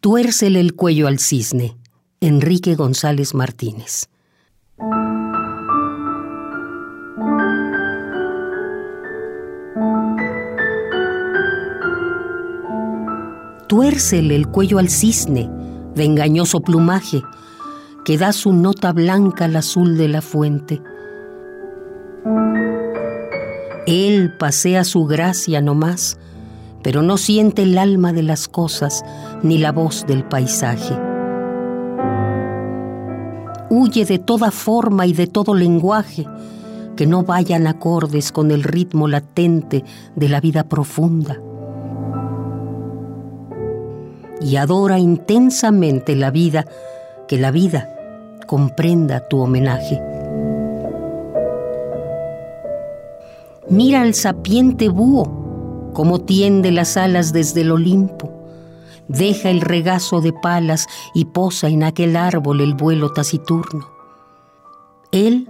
Tuércele el cuello al cisne. Enrique González Martínez. Tuércele el cuello al cisne, de engañoso plumaje, que da su nota blanca al azul de la fuente. Él pasea su gracia no más, pero no siente el alma de las cosas ni la voz del paisaje. Huye de toda forma y de todo lenguaje que no vayan acordes con el ritmo latente de la vida profunda y adora intensamente la vida, que la vida comprenda tu homenaje. Mira al sapiente búho, como tiende las alas desde el Olimpo. Deja el regazo de palas y posa en aquel árbol el vuelo taciturno. Él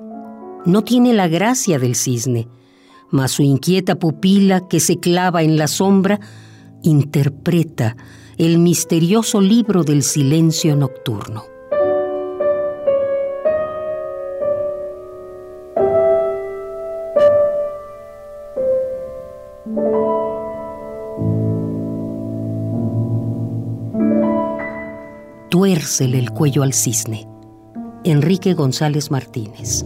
no tiene la gracia del cisne, mas su inquieta pupila que se clava en la sombra interpreta el misterioso libro del silencio nocturno. Tuércele el cuello al cisne. Enrique González Martínez.